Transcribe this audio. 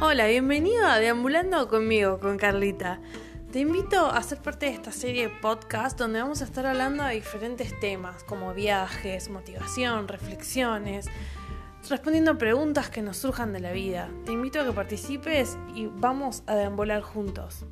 Hola, bienvenido a Deambulando conmigo, con Carlita. Te invito a ser parte de esta serie de podcast donde vamos a estar hablando de diferentes temas como viajes, motivación, reflexiones, respondiendo preguntas que nos surjan de la vida. Te invito a que participes y vamos a deambular juntos.